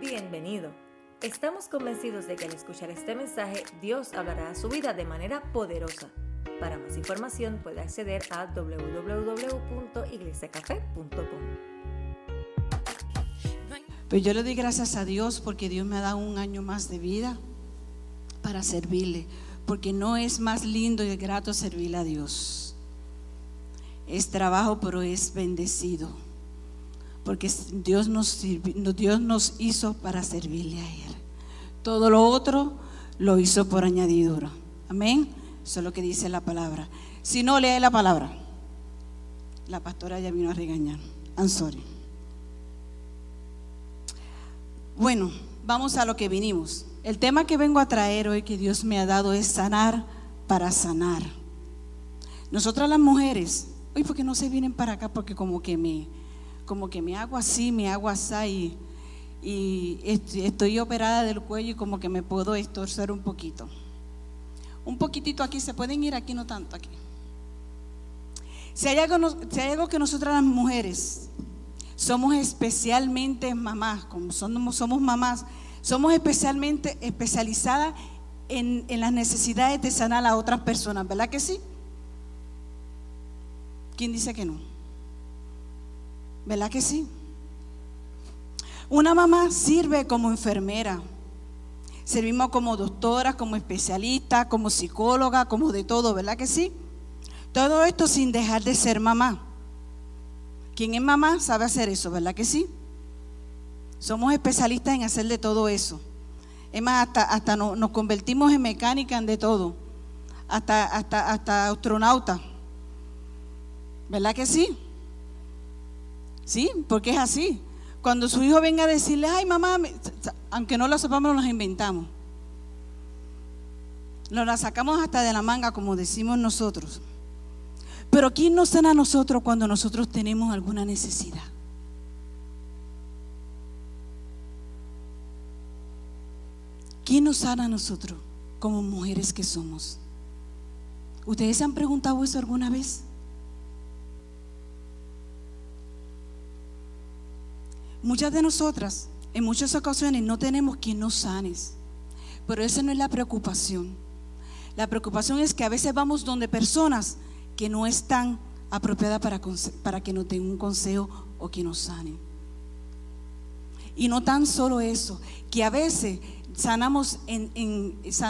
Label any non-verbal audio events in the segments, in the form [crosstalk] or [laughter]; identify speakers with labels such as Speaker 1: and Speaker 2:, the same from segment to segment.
Speaker 1: Bienvenido. Estamos convencidos de que al escuchar este mensaje Dios hablará a su vida de manera poderosa. Para más información puede acceder a www.iglesiacafé.com.
Speaker 2: Pues yo le doy gracias a Dios porque Dios me ha dado un año más de vida para servirle, porque no es más lindo y grato servirle a Dios. Es trabajo, pero es bendecido, porque Dios nos, Dios nos hizo para servirle a Él. Todo lo otro lo hizo por añadidura. Amén. Eso es lo que dice la palabra. Si no lee la palabra, la pastora ya vino a regañar. I'm sorry. Bueno, vamos a lo que vinimos. El tema que vengo a traer hoy que Dios me ha dado es sanar para sanar. Nosotras las mujeres, hoy porque no se vienen para acá porque como que me, como que me hago así, me hago así y, estoy operada del cuello y como que me puedo estorcer un poquito. Un poquitito aquí, se pueden ir aquí, no tanto aquí. Si hay algo, que nosotras las mujeres somos especialmente mamás, como somos, somos mamás, somos especialmente especializadas en, las necesidades de sanar a otras personas, ¿verdad que sí? ¿Quién dice que no? ¿Verdad que sí? Una mamá sirve como enfermera. Servimos como doctora, como especialista, como psicóloga, como de todo, ¿verdad que sí? Todo esto sin dejar de ser mamá. Quien es mamá sabe hacer eso, ¿verdad que sí? Somos especialistas en hacer de todo eso. Es más, hasta, hasta nos convertimos en mecánica de todo. Hasta, hasta, hasta astronauta. ¿Verdad que sí? Sí, porque es así. Cuando su hijo venga a decirle, ay mamá, aunque no lo sepamos, nos inventamos. Nos la sacamos hasta de la manga, como decimos nosotros. Pero ¿quién nos sana a nosotros cuando nosotros tenemos alguna necesidad? ¿Quién nos sana a nosotros como mujeres que somos? ¿Ustedes se han preguntado eso alguna vez? Muchas de nosotras, en muchas ocasiones, no tenemos quien nos sanes. Pero esa no es la preocupación. La preocupación es que a veces vamos donde personas que no están apropiadas para, que nos den un consejo o que nos sanen. Y no tan solo eso, que a veces sanamos,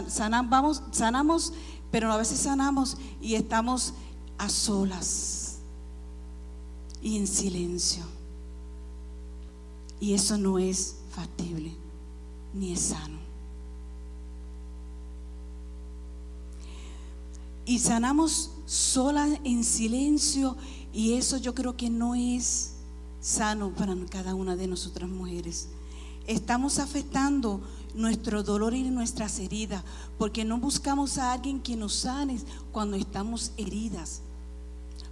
Speaker 2: sanamos, sanamos, pero a veces sanamos y estamos a solas y en silencio. Y eso no es factible ni es sano. Y sanamos solas en silencio y eso yo creo que no es sano para cada una de nosotras mujeres. Estamos afectando nuestro dolor y nuestras heridas, porque no buscamos a alguien que nos sane cuando estamos heridas.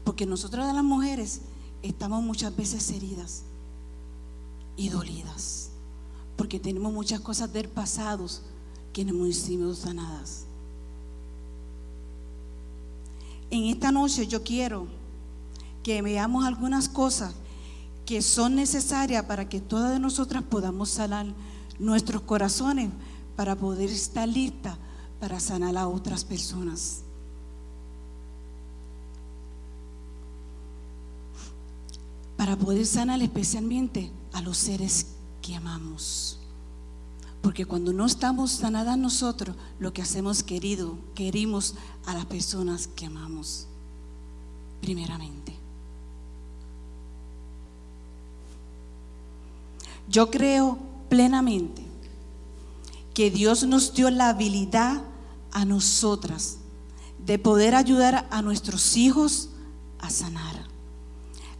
Speaker 2: Porque nosotras las mujeres estamos muchas veces heridas y dolidas, porque tenemos muchas cosas del pasado que no hemos sido sanadas. En esta noche yo quiero que veamos algunas cosas que son necesarias para que todas nosotras podamos sanar nuestros corazones para poder estar listas para sanar a otras personas. Para poder sanar especialmente a los seres que amamos. Porque cuando no estamos sanadas nosotros, lo que hacemos querido, querimos a las personas que amamos. Primeramente. Yo creo plenamente que Dios nos dio la habilidad a nosotras de poder ayudar a nuestros hijos a sanar,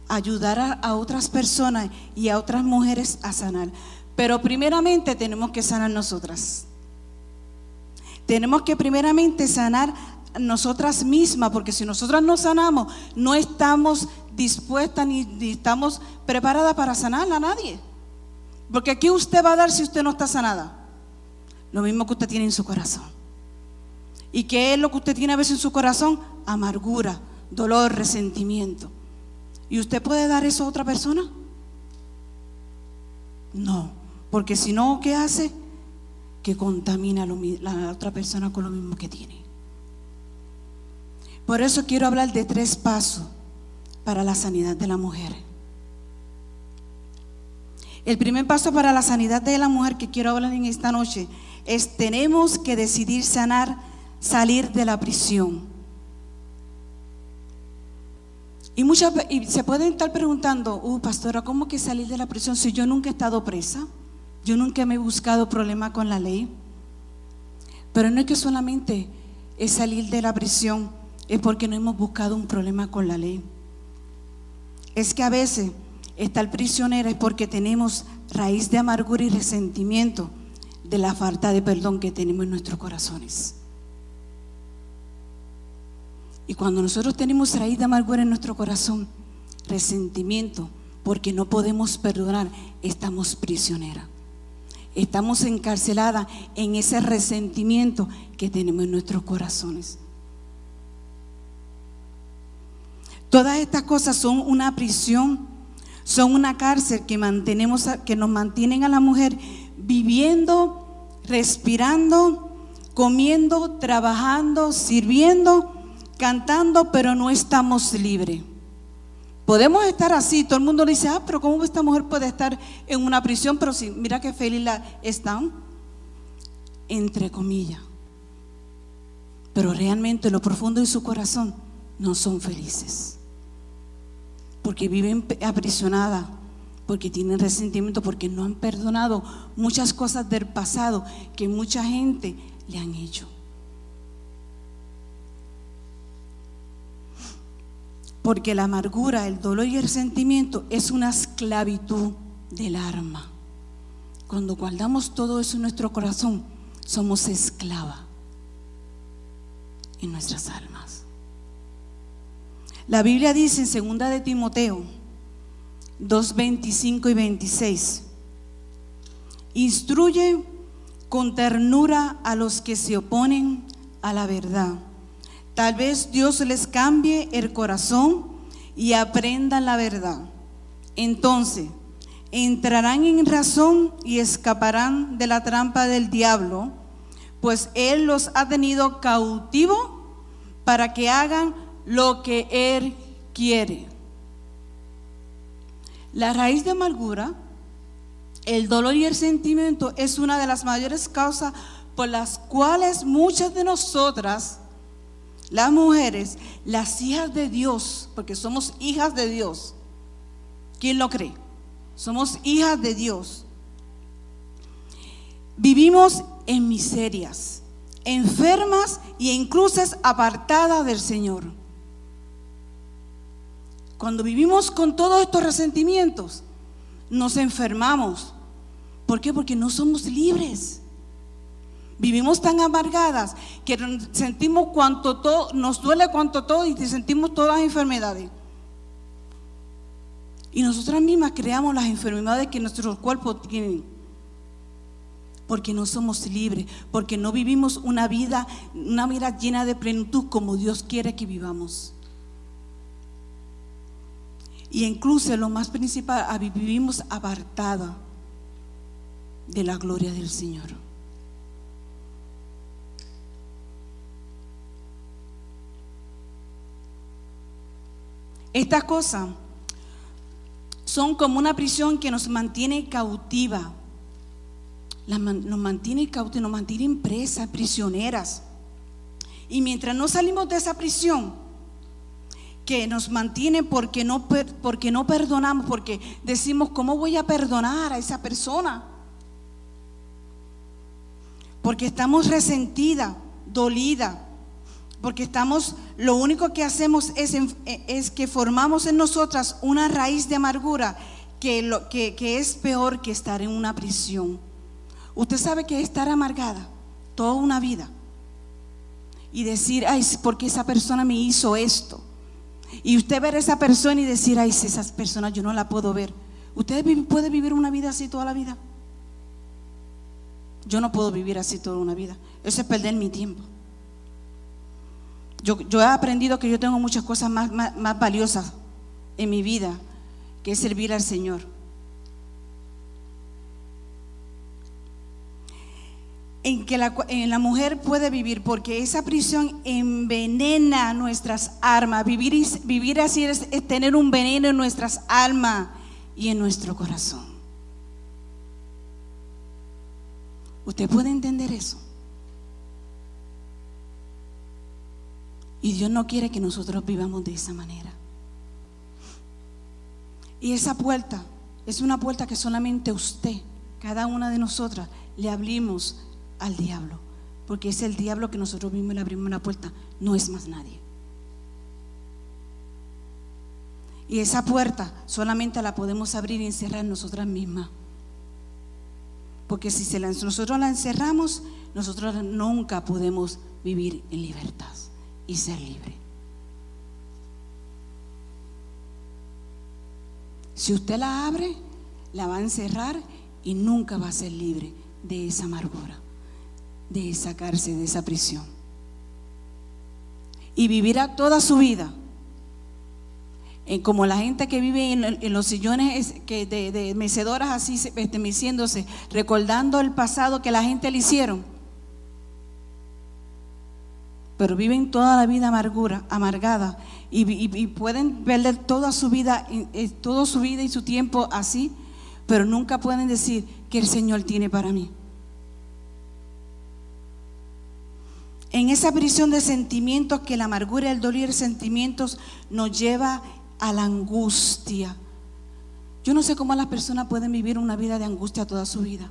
Speaker 2: ayudar a, otras personas y a otras mujeres a sanar. Pero primeramente tenemos que sanar nosotras. Tenemos que primeramente sanar nosotras mismas, porque si nosotras no sanamos, no estamos dispuestas ni, ni estamos preparadas para sanar a nadie. Porque aquí usted va a dar si usted no está sanada. Lo mismo que usted tiene en su corazón. ¿Y qué es lo que usted tiene a veces en su corazón? Amargura, dolor, resentimiento. ¿Y usted puede dar eso a otra persona? No, Porque si no, ¿qué hace? Que contamina a la otra persona con lo mismo que tiene. Por eso quiero hablar de tres pasos para la sanidad de la mujer. El primer paso para la sanidad de la mujer que quiero hablar en esta noche es tenemos que decidir sanar, salir de la prisión. Y, muchas, y se pueden estar preguntando, uh, pastora, ¿cómo que salir de la prisión si yo nunca he estado presa? Yo nunca me he buscado problema con la ley. Pero no es que solamente es salir de la prisión, es porque no hemos buscado un problema con la ley. Es que a veces estar prisionera es porque tenemos raíz de amargura y resentimiento de la falta de perdón que tenemos en nuestros corazones. Y cuando nosotros tenemos raíz de amargura en nuestro corazón, resentimiento, porque no podemos perdonar, estamos prisioneras. Estamos encarceladas en ese resentimiento que tenemos en nuestros corazones. Todas estas cosas son una prisión, son una cárcel que, mantenemos, que nos mantienen a la mujer viviendo, respirando, comiendo, trabajando, sirviendo, cantando, pero no estamos libres. Podemos estar así, todo el mundo dice, ah, pero ¿cómo esta mujer puede estar en una prisión? Pero sí, mira qué feliz la están, entre comillas. Pero realmente lo profundo de su corazón no son felices. Porque viven aprisionadas, porque tienen resentimiento, porque no han perdonado muchas cosas del pasado que mucha gente le han hecho. Porque la amargura, el dolor y el resentimiento es una esclavitud del alma. Cuando guardamos todo eso en nuestro corazón, somos esclava en nuestras almas. La Biblia dice en segunda de Timoteo 2, 25 y 26, instruye con ternura a los que se oponen a la verdad. Tal vez Dios les cambie el corazón y aprendan la verdad. Entonces, entrarán en razón y escaparán de la trampa del diablo, pues Él los ha tenido cautivo para que hagan lo que Él quiere. La raíz de amargura, el dolor y el sentimiento es una de las mayores causas por las cuales muchas de nosotras, las mujeres, las hijas de Dios, porque somos hijas de Dios, ¿quién lo cree? Somos hijas de Dios. Vivimos en miserias, enfermas e incluso apartadas del Señor. Cuando vivimos con todos estos resentimientos, nos enfermamos. ¿Por qué? Porque no somos libres. Vivimos tan amargadas que sentimos cuanto todo, nos duele cuanto todo y sentimos todas las enfermedades. Y nosotras mismas creamos las enfermedades que nuestros cuerpos tienen. Porque no somos libres, porque no vivimos una vida, una vida llena de plenitud como Dios quiere que vivamos. Y incluso lo más principal, vivimos apartada de la gloria del Señor. Estas cosas son como una prisión que nos mantiene cautiva. nos mantiene cautiva, nos mantiene presas, prisioneras. Y mientras no salimos de esa prisión, que nos mantiene porque no, porque no perdonamos, porque decimos, ¿cómo voy a perdonar a esa persona? Porque estamos resentida, dolida, porque estamos, lo único que hacemos es, que formamos en nosotras una raíz de amargura que, es peor que estar en una prisión. Usted sabe que es estar amargada toda una vida y decir, ay, porque esa persona me hizo esto y usted ver a esa persona y decir, ay, si esa persona yo no la puedo ver. ¿Usted puede vivir una vida así toda la vida? Yo no puedo vivir así toda una vida. Eso es perder mi tiempo. Yo, he aprendido que yo tengo muchas cosas más, más valiosas en mi vida que es servir al Señor. en que la, en la mujer puede vivir, porque esa prisión envenena nuestras almas. Vivir, vivir así es, es tener un veneno en nuestras almas y en nuestro corazón. ¿Usted puede entender eso? Y Dios no quiere que nosotros vivamos de esa manera. Y esa puerta es una puerta que solamente usted, cada una de nosotras, le abrimos al diablo. Porque es el diablo que nosotros mismos le abrimos la puerta, no es más nadie. Y esa puerta solamente la podemos abrir y encerrar nosotras mismas. Porque si nosotros la encerramos, nosotros nunca podemos vivir en libertad y ser libre. Si usted la abre, la va a encerrar y nunca va a ser libre de esa amargura, de esa cárcel, de esa prisión. Y vivirá toda su vida como la gente que vive en, los sillones que de, mecedoras así este, meciéndose, recordando el pasado que la gente le hicieron pero viven toda la vida amargura, amargada y, pueden perder toda su vida, toda su vida y su tiempo así, pero nunca pueden decir que el Señor tiene para mí. En esa prisión de sentimientos que la amargura, el dolor y los sentimientos nos lleva a la angustia. Yo no sé cómo las personas pueden vivir una vida de angustia toda su vida.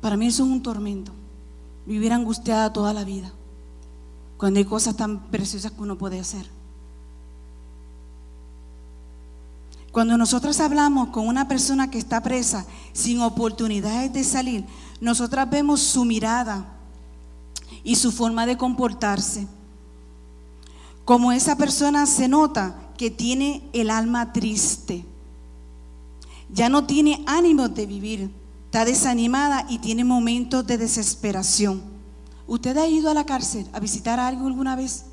Speaker 2: Para mí eso es un tormento vivir angustiada toda la vida, cuando hay cosas tan preciosas que uno puede hacer. Cuando nosotros hablamos con una persona que está presa sin oportunidades de salir, nosotras vemos su mirada y su forma de comportarse. Como esa persona se nota que tiene el alma triste, ya no tiene ánimo de vivir, está desanimada y tiene momentos de desesperación. ¿Usted ha ido a la cárcel a visitar a alguien alguna vez?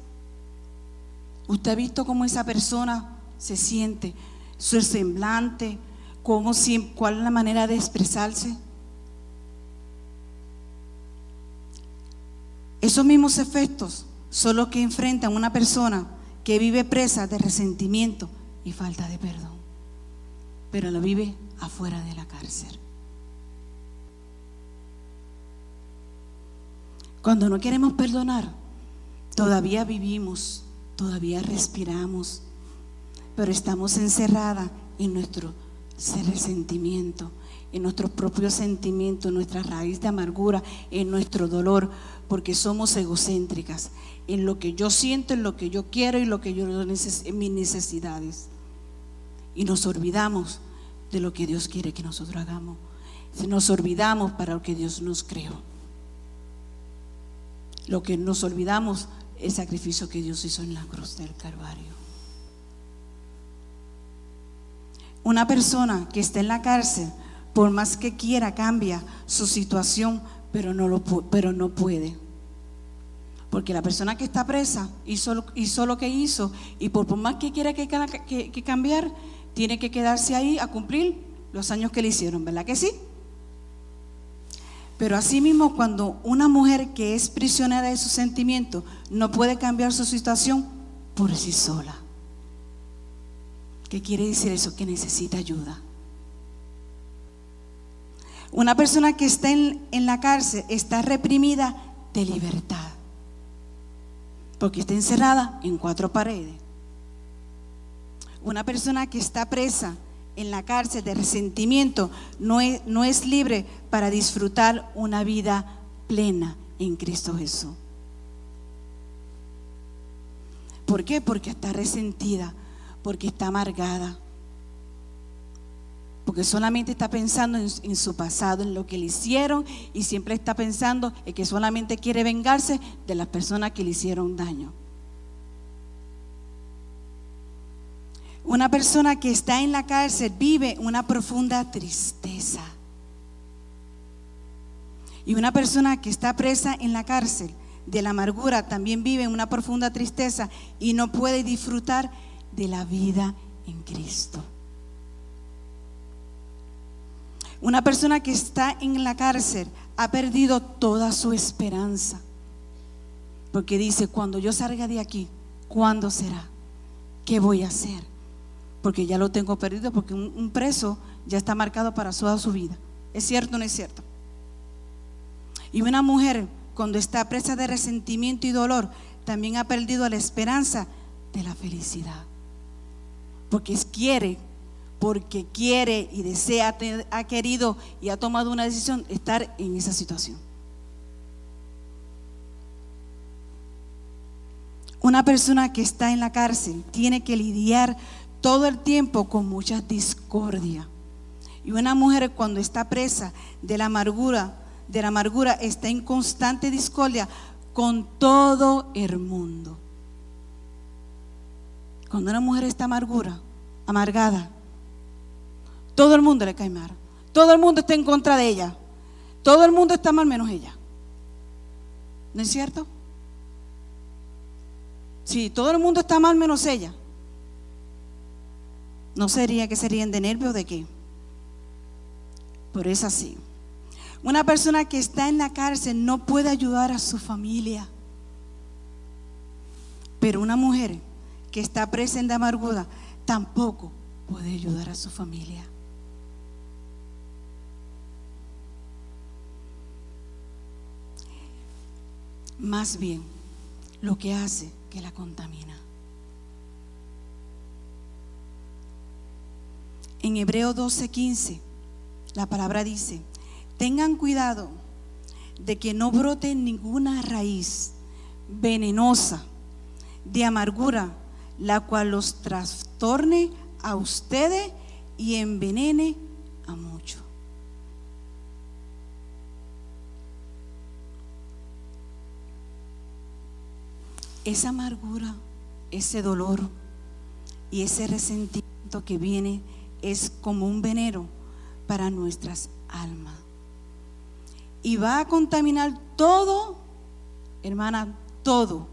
Speaker 2: ¿Usted ha visto cómo esa persona se siente? Su semblante, cómo, cuál es la manera de expresarse. Esos mismos efectos son los que enfrentan una persona que vive presa de resentimiento y falta de perdón, pero lo vive afuera de la cárcel. Cuando no queremos perdonar, todavía vivimos, todavía respiramos, pero estamos encerradas en nuestro resentimiento, en nuestros propios sentimientos, en nuestra raíz de amargura, en nuestro dolor, porque somos egocéntricas, en lo que yo siento, en lo que yo quiero y lo que yo en mis necesidades. Y nos olvidamos de lo que Dios quiere que nosotros hagamos. Nos olvidamos para lo que Dios nos creó. Lo que nos olvidamos es el sacrificio que Dios hizo en la cruz del Calvario. Una persona que está en la cárcel, por más que quiera, cambia su situación, pero no, lo, pero no puede. Porque la persona que está presa hizo, lo que hizo y por, más que quiera que, que cambiar, tiene que quedarse ahí a cumplir los años que le hicieron, ¿verdad que sí? Pero asimismo, cuando una mujer que es prisionera de sus sentimientos no puede cambiar su situación por sí sola. ¿Qué quiere decir eso? Que necesita ayuda. Una persona que está en, en, la cárcel está reprimida de libertad, porque está encerrada en cuatro paredes. Una persona que está presa en la cárcel de resentimiento no es, libre para disfrutar una vida plena en Cristo Jesús. ¿Por qué? Porque está resentida, porque está amargada, porque solamente está pensando en, en, su pasado, en lo que le hicieron y siempre está pensando en que solamente quiere vengarse de las personas que le hicieron daño. Una persona que está en la cárcel vive una profunda tristeza. Y una persona que está presa en la cárcel de la amargura también vive una profunda tristeza y no puede disfrutar de la vida en Cristo. Una persona que está en la cárcel ha perdido toda su esperanza. Porque dice, cuando yo salga de aquí, ¿cuándo será? ¿Qué voy a hacer? Porque ya lo tengo perdido, porque un, preso ya está marcado para toda su vida. ¿Es cierto o no es cierto? Y una mujer, cuando está presa de resentimiento y dolor, también ha perdido la esperanza de la felicidad. Porque quiere, porque quiere y desea, ha querido y ha tomado una decisión estar en esa situación. Una persona que está en la cárcel tiene que lidiar todo el tiempo con mucha discordia. Y una mujer cuando está presa de la amargura, de la amargura está en constante discordia con todo el mundo. Cuando una mujer está amargura, amargada, todo el mundo le cae mal. Todo el mundo está en contra de ella. Todo el mundo está mal menos ella. ¿No es cierto? Si todo el mundo está mal menos ella, ¿no sería que serían de nervios de qué? Por eso así. Una persona que está en la cárcel no puede ayudar a su familia. Pero una mujer que está presa en la amargura tampoco puede ayudar a su familia. Más bien, lo que hace que la contamina. En Hebreo 12:15, la palabra dice, tengan cuidado de que no brote ninguna raíz venenosa de amargura, la cual los trastorne a ustedes y envenene a muchos. esa amargura, ese dolor y ese resentimiento que viene es como un veneno para nuestras almas. Y va a contaminar todo, hermana, todo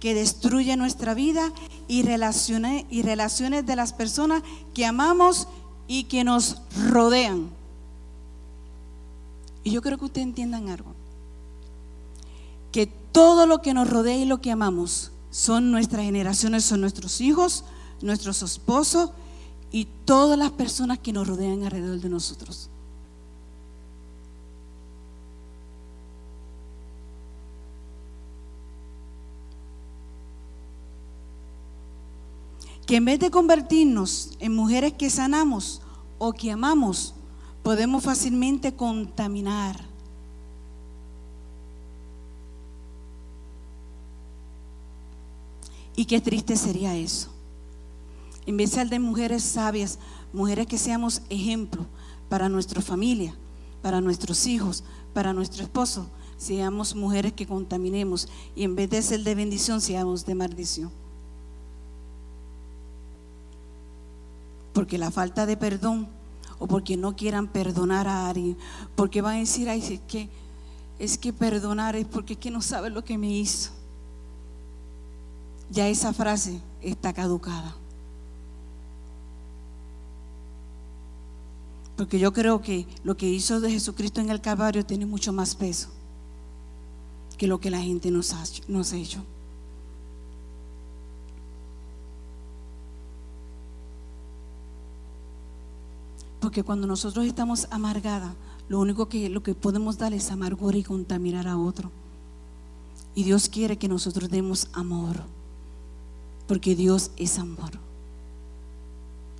Speaker 2: que destruye nuestra vida y relaciones, y relaciones de las personas que amamos y que nos rodean. Y yo creo que ustedes entiendan algo que todo lo que nos rodea y lo que amamos son nuestras generaciones, son nuestros hijos, nuestros esposos y todas las personas que nos rodean alrededor de nosotros. Que en vez de convertirnos en mujeres que sanamos o que amamos, podemos fácilmente contaminar Y qué triste sería eso. En vez de mujeres sabias, mujeres que seamos ejemplo para nuestra familia, para nuestros hijos, para nuestro esposo, seamos mujeres que contaminemos y en vez de ser de bendición, seamos de maldición. Porque la falta de perdón o porque no quieran perdonar a alguien, porque van a decir, ay, es que, es que perdonar es porque es que no sabe lo que me hizo ya esa frase está caducada. Porque yo creo que lo que hizo de Jesucristo en el Calvario tiene mucho más peso que lo que la gente nos ha, nos ha hecho. Porque cuando nosotros estamos amargadas, lo único que, lo que podemos dar es amargura y contaminar a otro. Y Dios quiere que nosotros demos amor porque Dios es amor.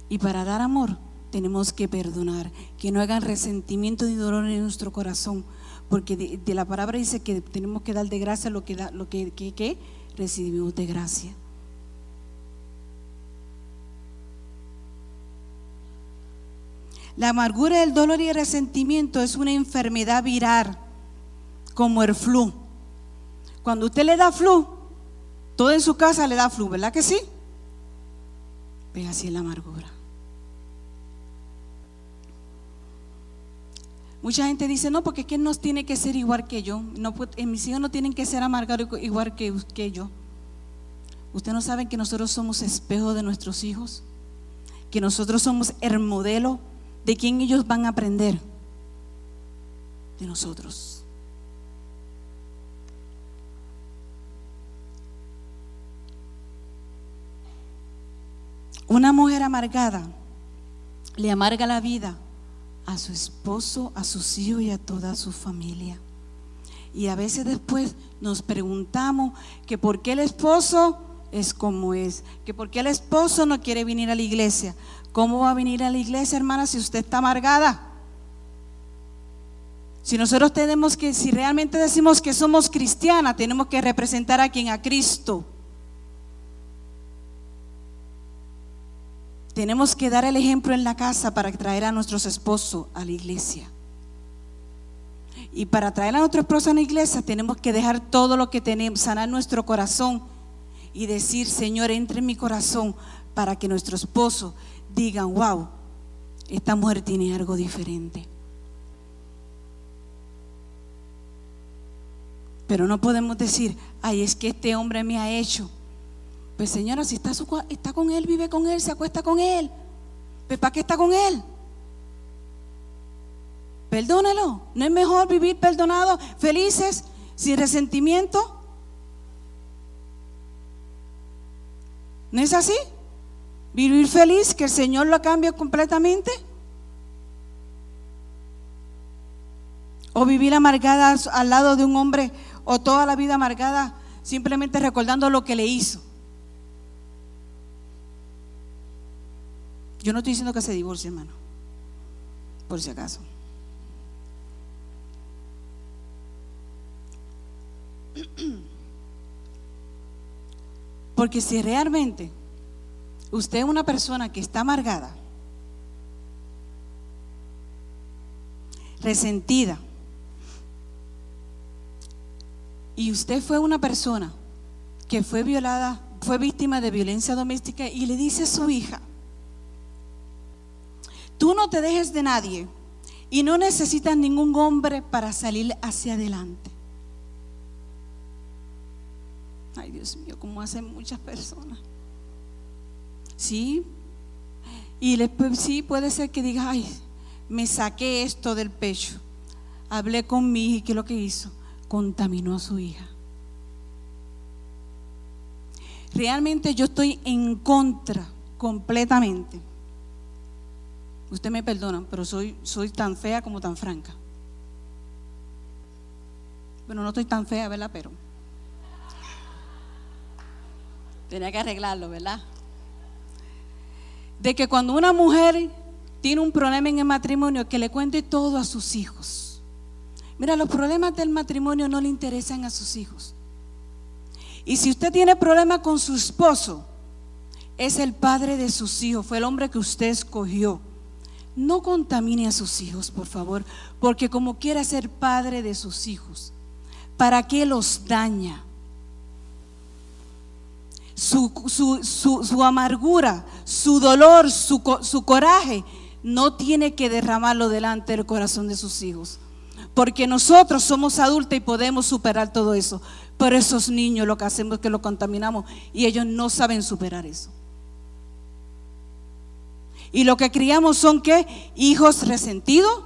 Speaker 2: Y para dar amor tenemos que perdonar, que no hagan resentimiento ni dolor en nuestro corazón, porque de, la palabra dice que tenemos que dar de gracia lo que, da, lo que, que recibimos de gracia. La amargura, el dolor y el resentimiento es una enfermedad viral, como el flu. Cuando usted le da flu, todo en su casa le da flu, ¿verdad que sí? Ve así la amargura. Mucha gente dice, no, porque es que no tiene que ser igual que yo. No, mis hijos no tienen que ser amargados igual que, que yo. Ustedes no saben que nosotros somos espejo de nuestros hijos, que nosotros somos el modelo ¿de quién ellos van a aprender? De nosotros. Una mujer amargada le amarga la vida a su esposo, a sus hijos y a toda su familia. Y a veces después nos preguntamos que por qué el esposo es como es, que por qué el esposo no quiere venir a la iglesia. ¿Cómo va a venir a la iglesia, hermana, si usted está amargada? Si nosotros tenemos que, si realmente decimos que somos cristianas, tenemos que representar a quien, a Cristo. Tenemos que dar el ejemplo en la casa para traer a nuestros esposos a la iglesia. Y para traer a nuestro esposo a la iglesia tenemos que dejar todo lo que tenemos, sanar nuestro corazón y decir, Señor, entre en mi corazón para que nuestro esposo digan, wow, esta mujer tiene algo diferente. Pero no podemos decir, ay, es que este hombre me ha hecho pues señora, si está, está con él, vive con él, se acuesta con él. Pues ¿para qué está con él? Perdónelo. ¿No es mejor vivir perdonados, felices, sin resentimiento? ¿No es así? Vivir feliz, que el Señor lo cambie completamente. O vivir amargada al lado de un hombre o toda la vida amargada simplemente recordando lo que le hizo. Yo no estoy diciendo que se divorcie, hermano. Por si acaso. [clears throat] Porque si realmente usted es una persona que está amargada, resentida, y usted fue una persona que fue violada, fue víctima de violencia doméstica y le dice a su hija, Tú no te dejes de nadie y no necesitas ningún hombre para salir hacia adelante. Ay, Dios mío, como hacen muchas personas. Sí. Y después sí puede ser que diga, ay, me saqué esto del pecho. Hablé con mi hija y ¿qué es lo que hizo? Contaminó a su hija. Realmente yo estoy en contra completamente Usted me perdona, pero soy, soy tan fea como tan franca. Bueno, no estoy tan fea, ¿verdad? Pero tenía que arreglarlo, ¿verdad? De que cuando una mujer tiene un problema en el matrimonio, que le cuente todo a sus hijos. Mira, los problemas del matrimonio no le interesan a sus hijos. Y si usted tiene problemas con su esposo, es el padre de sus hijos, fue el hombre que usted escogió no contamine a sus hijos, por favor, porque como quiera ser padre de sus hijos, ¿para qué los daña? Su, amargura, su dolor, su, su coraje, no tiene que derramarlo delante del corazón de sus hijos. Porque nosotros somos adultos y podemos superar todo eso. Pero esos niños lo que hacemos es que lo contaminamos y ellos no saben superar eso. Y lo que criamos son qué? Hijos resentidos,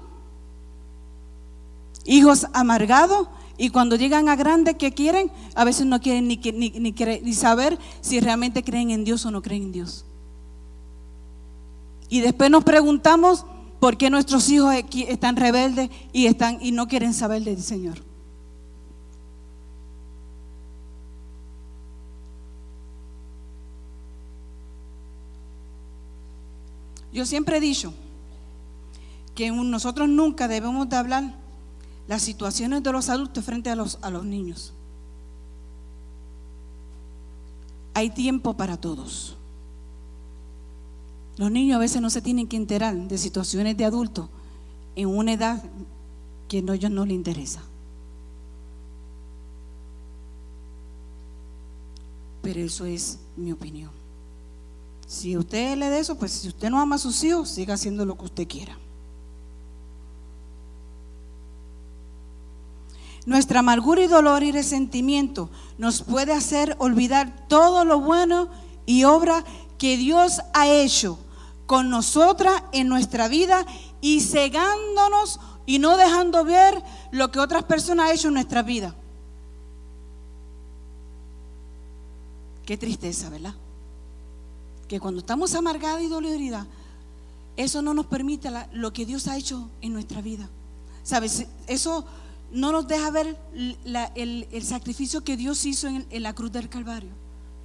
Speaker 2: hijos amargados. Y cuando llegan a grande, ¿qué quieren? A veces no quieren ni, ni, ni, saber si realmente creen en Dios o no creen en Dios. Y después nos preguntamos por qué nuestros hijos están rebeldes y, están, y no quieren saber del Señor. Yo siempre he dicho que nosotros nunca debemos de hablar las situaciones de los adultos frente a los, a los niños. Hay tiempo para todos. Los niños a veces no se tienen que enterar de situaciones de adultos en una edad que a ellos no les interesa. Pero eso es mi opinión. Si usted le da eso, pues si usted no ama a sus hijos, siga haciendo lo que usted quiera. Nuestra amargura y dolor y resentimiento nos puede hacer olvidar todo lo bueno y obra que Dios ha hecho con nosotras en nuestra vida y cegándonos y no dejando ver lo que otras personas han hecho en nuestra vida. Qué tristeza, ¿verdad? Que cuando estamos amargadas y doloridas, eso no nos permite lo que Dios ha hecho en nuestra vida. ¿Sabes? Eso no nos deja ver el, sacrificio que Dios hizo en, en la cruz del Calvario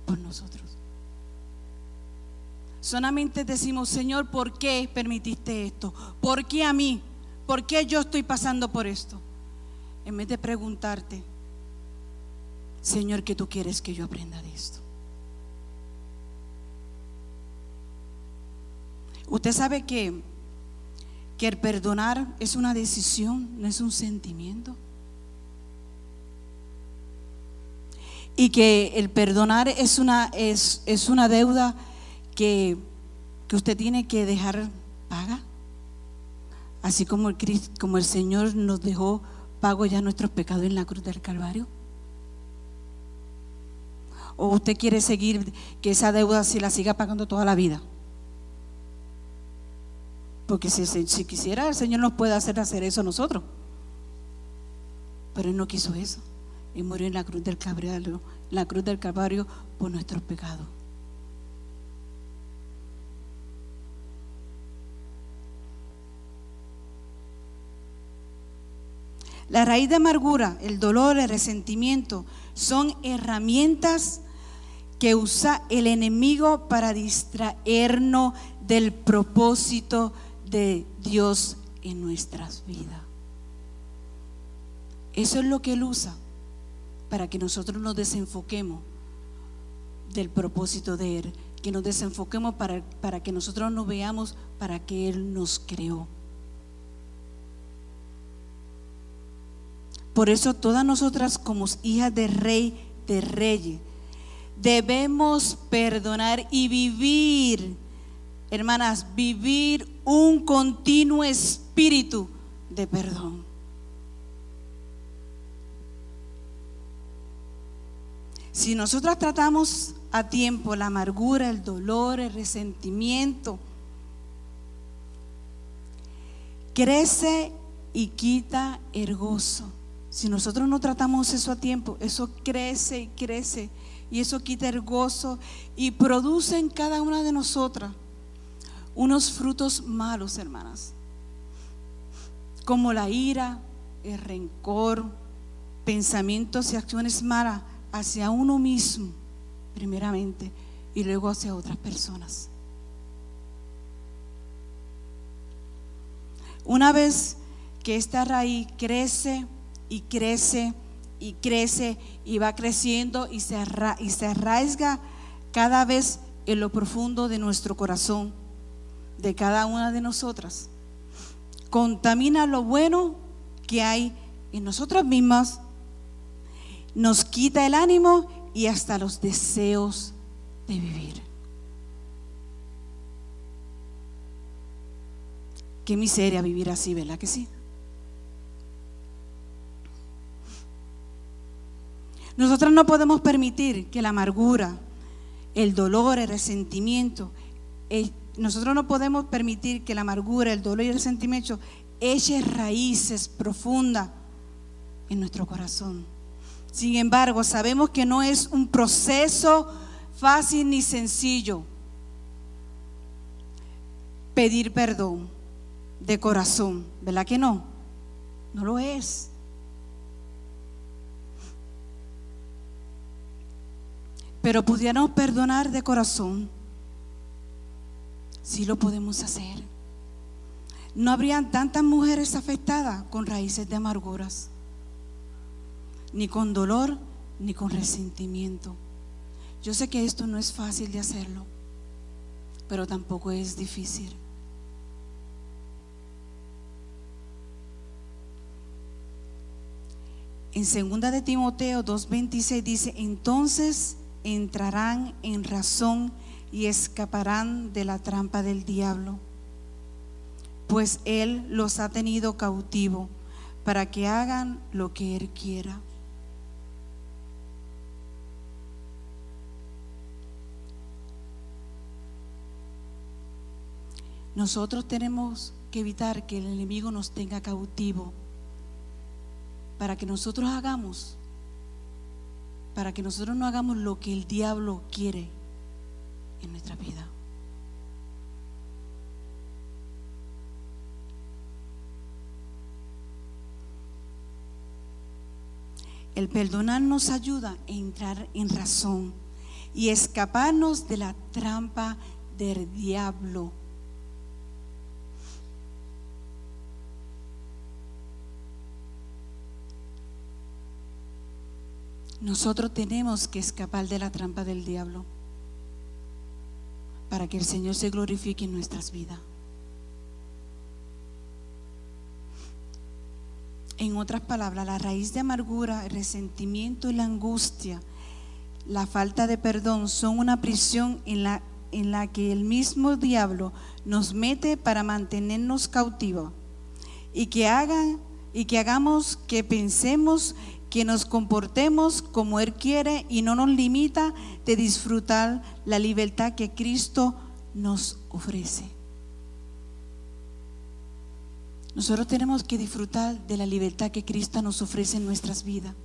Speaker 2: por nosotros. Solamente decimos, Señor, ¿por qué permitiste esto? ¿Por qué a mí? ¿Por qué yo estoy pasando por esto? En vez de preguntarte, Señor, ¿qué tú quieres que yo aprenda de esto? Usted sabe que, que el perdonar es una decisión, no es un sentimiento. Y que el perdonar es una, es, es una deuda que, que, usted tiene que dejar paga. Así como el, como el Señor nos dejó pago ya nuestros pecados en la cruz del Calvario. ¿O usted quiere seguir que esa deuda se la siga pagando toda la vida? Porque si, quisiera, el Señor nos puede hacer hacer eso a nosotros. Pero Él no quiso eso. Y murió en la cruz del Calvario, la cruz del Calvario por nuestros pecados. La raíz de amargura, el dolor, el resentimiento son herramientas que usa el enemigo para distraernos del propósito de Dios en nuestras vidas. Eso es lo que Él usa para que nosotros nos desenfoquemos del propósito de Él, que nos desenfoquemos para, para que nosotros nos veamos para que Él nos creó. Por eso todas nosotras como hijas de rey, de reyes, debemos perdonar y vivir hermanas, vivir un continuo espíritu de perdón. Si nosotros tratamos a tiempo la amargura, el dolor, el resentimiento, crece y quita el gozo. Si nosotros no tratamos eso a tiempo, eso crece y crece y eso quita el gozo y produce en cada una de nosotras unos frutos malos, hermanas, como la ira, el rencor, pensamientos y acciones malas hacia uno mismo, primeramente, y luego hacia otras personas. Una vez que esta raíz crece y crece y crece y va creciendo y se, arraiga cada vez en lo profundo de nuestro corazón, de cada una de nosotras. Contamina lo bueno que hay en nosotras mismas, nos quita el ánimo y hasta los deseos de vivir. Qué miseria vivir así, ¿verdad que sí? Nosotras no podemos permitir que la amargura, el dolor, el resentimiento, nosotros no podemos permitir que la amargura, el dolor y el resentimiento eche raíces profundas en nuestro corazón. Sin embargo, sabemos que no es un proceso fácil ni sencillo pedir perdón de corazón, ¿verdad que no? No lo es. Pero pudiéramos perdonar de corazón sí lo podemos hacer. No habrían tantas mujeres afectadas con raíces de amarguras, ni con dolor, ni con resentimiento. Yo sé que esto no es fácil de hacerlo, pero tampoco es difícil. En segunda de Timoteo 2:26 dice, "Entonces entrarán en razón y escaparán de la trampa del diablo, pues Él los ha tenido cautivo para que hagan lo que Él quiera. nosotros tenemos que evitar que el enemigo nos tenga cautivo para que nosotros hagamos, para que nosotros no hagamos lo que el diablo quiere en nuestra vida. El perdonar nos ayuda a entrar en razón y escaparnos de la trampa del diablo. Nosotros tenemos que escapar de la trampa del diablo para que el Señor se glorifique en nuestras vidas. En otras palabras, la raíz de amargura, el resentimiento y la angustia, la falta de perdón son una prisión en la, en la que el mismo diablo nos mete para mantenernos cautivos y que hagan y que hagamos que pensemos que nos comportemos como Él quiere y no nos limita de disfrutar la libertad que Cristo nos ofrece. Nosotros tenemos que disfrutar de la libertad que Cristo nos ofrece en nuestras vidas.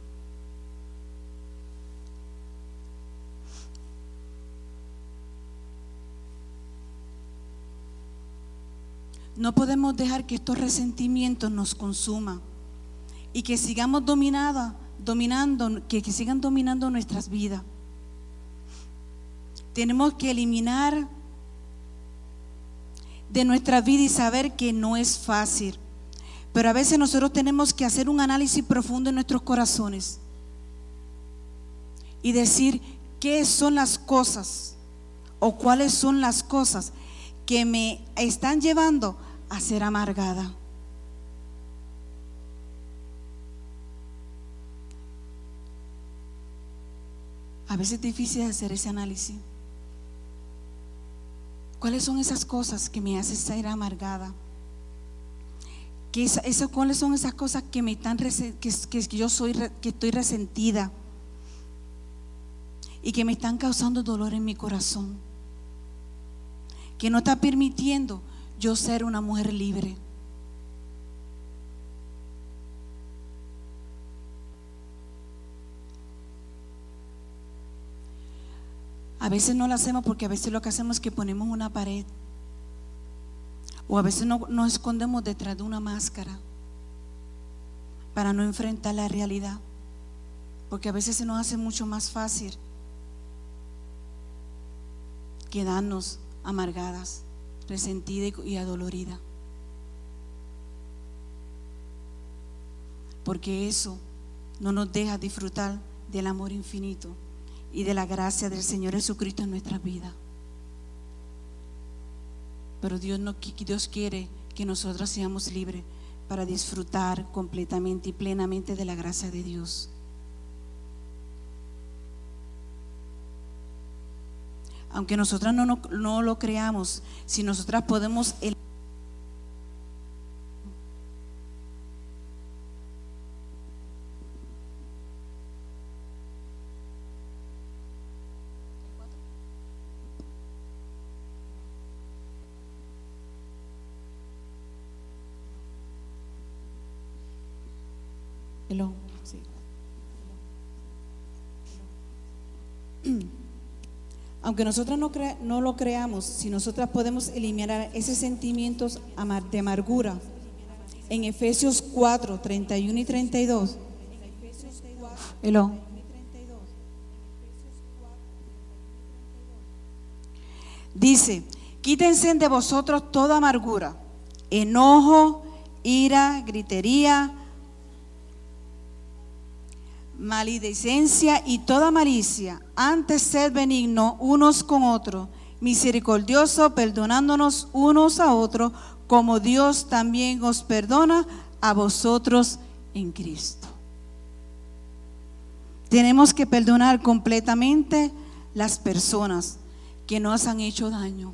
Speaker 2: No podemos dejar que estos resentimientos nos consuman y que sigamos dominada, dominando, que, que sigan dominando nuestras vidas. Tenemos que eliminar de nuestra vida y saber que no es fácil. Pero a veces nosotros tenemos que hacer un análisis profundo en nuestros corazones y decir qué son las cosas o cuáles son las cosas que me están llevando a ser amargada. A veces es difícil hacer ese análisis. ¿Cuáles son esas cosas que me hacen ser amargada? ¿Qué ¿Cuáles son esas cosas que me están que, que yo soy que estoy resentida y que me están causando dolor en mi corazón? Que no está permitiendo yo ser una mujer libre. A veces no lo hacemos porque a veces lo que hacemos es que ponemos una pared. O a veces no, nos escondemos detrás de una máscara para no enfrentar la realidad. Porque a veces se nos hace mucho más fácil quedarnos amargadas, resentidas y adoloridas. Porque eso no nos deja disfrutar del amor infinito y de la gracia del Señor Jesucristo en nuestra vida. Pero Dios, no, Dios quiere que nosotros seamos libres para disfrutar completamente y plenamente de la gracia de Dios. Aunque nosotras no, no, no lo creamos, si nosotras podemos... [clears throat] Aunque nosotros no, no, lo creamos, si nosotras podemos eliminar esos sentimientos de amargura, en Efesios 4, 31 y 32, dice, quítense de vosotros toda amargura, enojo, ira, gritería, maledicencia y toda malicia. Antes sed benigno unos con otros, misericordioso, perdonándonos unos a otros, como Dios también os perdona a vosotros en Cristo. Tenemos que perdonar completamente las personas que nos han hecho daño,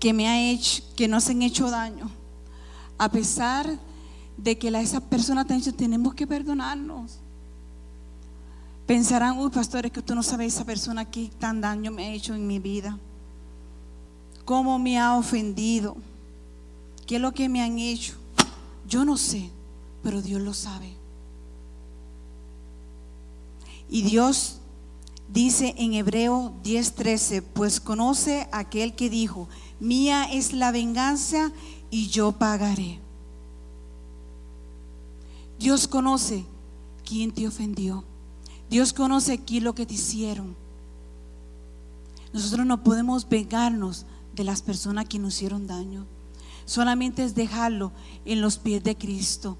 Speaker 2: que me ha hecho, que nos han hecho daño, a pesar de que la, esa persona te ha dicho, tenemos que perdonarnos. Pensarán, uy, pastores, que usted no sabe esa persona que tan daño me ha hecho en mi vida. cómo me ha ofendido, qué es lo que me han hecho. Yo no sé, pero Dios lo sabe. Y Dios dice en Hebreo 10:13, pues conoce aquel que dijo, mía es la venganza y yo pagaré. Dios conoce quién te ofendió. Dios conoce aquí lo que te hicieron. Nosotros no podemos vengarnos de las personas que nos hicieron daño. Solamente es dejarlo en los pies de Cristo.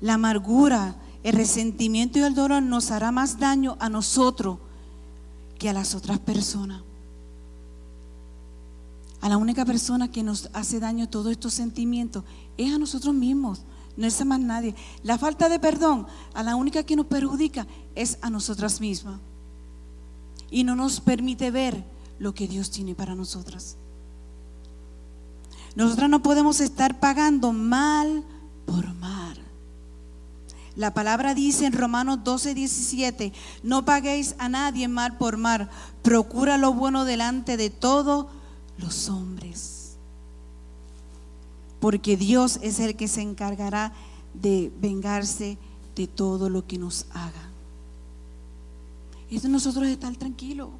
Speaker 2: La amargura, el resentimiento y el dolor nos hará más daño a nosotros que a las otras personas. A la única persona que nos hace daño todos estos sentimientos es a nosotros mismos, no es a más nadie. La falta de perdón, a la única que nos perjudica es a nosotras mismas. Y no nos permite ver lo que Dios tiene para nosotras. Nosotras no podemos estar pagando mal por mal. La palabra dice en Romanos 12, 17, no paguéis a nadie mal por mal, procura lo bueno delante de todos los hombres. Porque Dios es el que se encargará de vengarse de todo lo que nos haga. Y de nosotros estar tranquilos.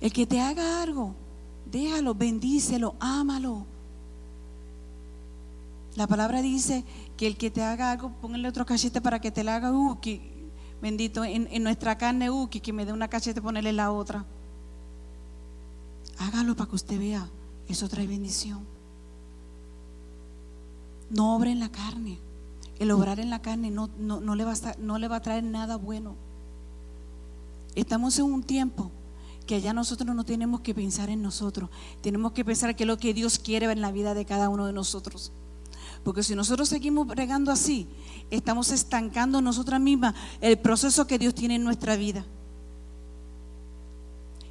Speaker 2: El que te haga algo, déjalo, bendícelo, ámalo. La palabra dice que el que te haga algo, póngale otro cachete para que te la haga, uh, bendito, en, nuestra carne, uh, que, me dé una cachete, ponerle la otra. Hágalo para que usted vea, eso trae bendición. No obre en la carne. El obrar en la carne no, no, le va a no le va a traer nada bueno. Estamos en un tiempo que ya nosotros no tenemos que pensar en nosotros, tenemos que pensar que es lo que Dios quiere en la vida de cada uno de nosotros. Porque si nosotros seguimos regando así, estamos estancando nosotras mismas el proceso que Dios tiene en nuestra vida.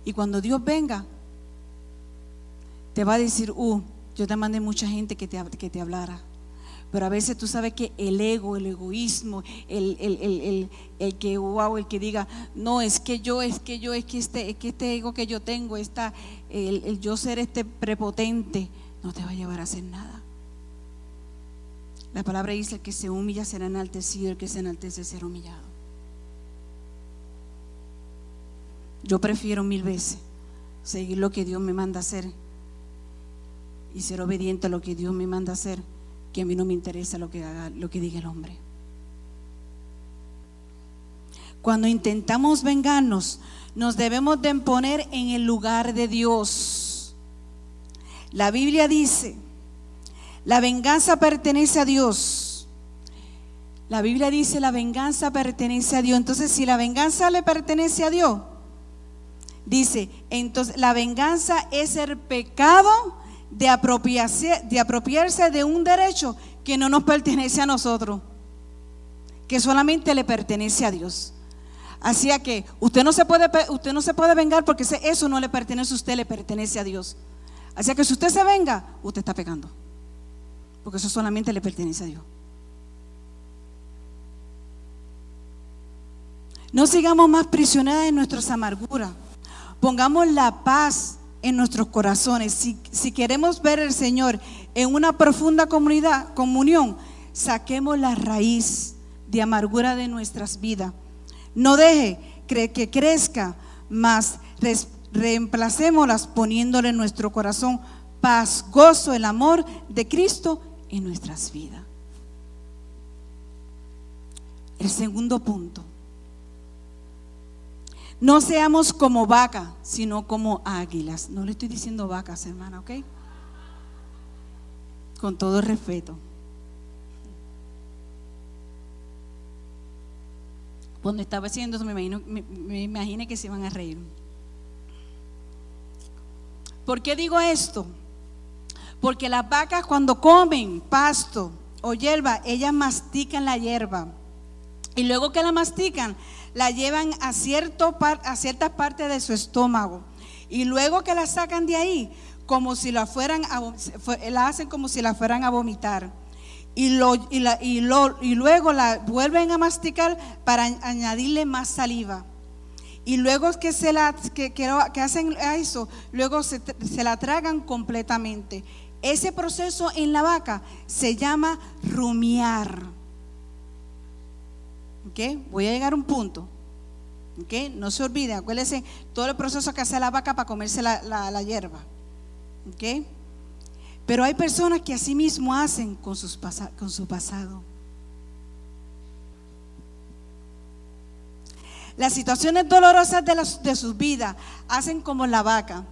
Speaker 2: Y cuando Dios venga, te va a decir, uh, yo te mandé mucha gente que te, que te hablara. Pero a veces tú sabes que el ego, el egoísmo, el, el, que wow, el que diga, no, es que yo, es que yo, es que este, es que este ego que yo tengo, esta, el yo ser este prepotente, no te va a llevar a hacer nada. La palabra dice que se humilla será enaltecido, el que se enaltece será humillado. Yo prefiero mil veces seguir lo que Dios me manda hacer y ser obediente a lo que Dios me manda hacer, que a mí no me interesa lo que haga, lo que diga el hombre. Cuando intentamos vengarnos, nos debemos de poner en el lugar de Dios. La Biblia dice la venganza pertenece a Dios. La Biblia dice la venganza pertenece a Dios. Entonces, si la venganza le pertenece a Dios, dice, entonces la venganza es el pecado de apropiarse, de apropiarse de un derecho que no nos pertenece a nosotros, que solamente le pertenece a Dios. Así que usted no se puede, usted no se puede vengar porque eso no le pertenece a usted, le pertenece a Dios. Así que si usted se venga, usted está pegando porque eso solamente le pertenece a Dios. No sigamos más prisioneras en nuestras amarguras. Pongamos la paz en nuestros corazones. Si, queremos ver al Señor en una profunda comunidad, comunión, saquemos la raíz de amargura de nuestras vidas. No deje que crezca, más reemplacémoslas poniéndole en nuestro corazón paz, gozo, el amor de Cristo en nuestras vidas. El segundo punto. No seamos como vaca, sino como águilas. No le estoy diciendo vacas, hermana, ¿ok? Con todo respeto. Cuando estaba haciendo eso, me, imagino, me, me imaginé que se iban a reír. ¿Por qué digo esto? Porque las vacas cuando comen pasto o hierba, ellas mastican la hierba. Y luego que la mastican, la llevan a, cierto a ciertas partes de su estómago. Y luego que la sacan de ahí, como si la fueran la hacen como si la fueran a vomitar. Y, lo, y, la, y, lo, y luego la vuelven a masticar para añadirle más saliva. Y luego que, se la, que, que hacen eso, luego se, se la tragan completamente. Ese proceso en la vaca se llama rumiar. Voy a llegar a un punto. No se olvide, acuérdense todo el proceso que hace la vaca para comerse la, la, hierba. Pero hay personas que así mismo hacen con, sus con su pasado. Las situaciones dolorosas de, de sus vidas hacen como la vaca,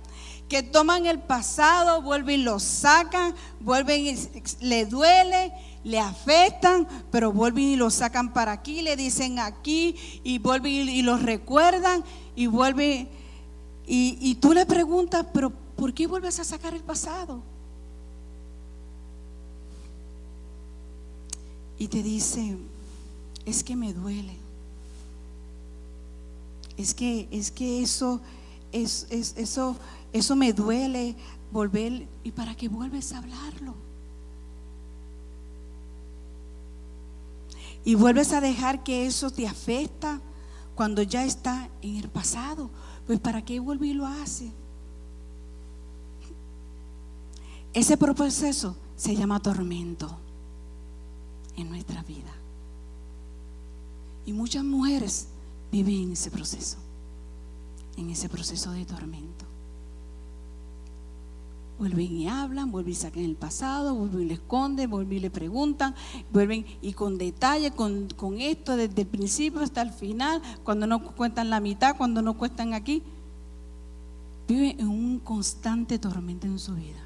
Speaker 2: que toman el pasado, vuelven y lo sacan, vuelven y le duele, le afectan, pero vuelven y lo sacan para aquí, le dicen aquí y vuelven y lo recuerdan y vuelven. Y, tú le preguntas, pero ¿por qué vuelves a sacar el pasado? Y te dice, es que me duele. Es que, es que eso, es, eso, eso me duele volver. ¿Y para qué vuelves a hablarlo? Y vuelves a dejar que eso te afecta cuando ya está en el pasado. Pues ¿para qué vuelve y lo hace? Ese proceso se llama tormento en nuestra vida. Y muchas mujeres vive en ese proceso, en ese proceso de tormento. Vuelven y hablan, vuelven y sacan el pasado, vuelven y le esconden, vuelven y le preguntan, vuelven y con detalle, con, con esto desde el principio hasta el final, cuando no cuentan la mitad, cuando no cuentan aquí. Viven en un constante tormento en su vida.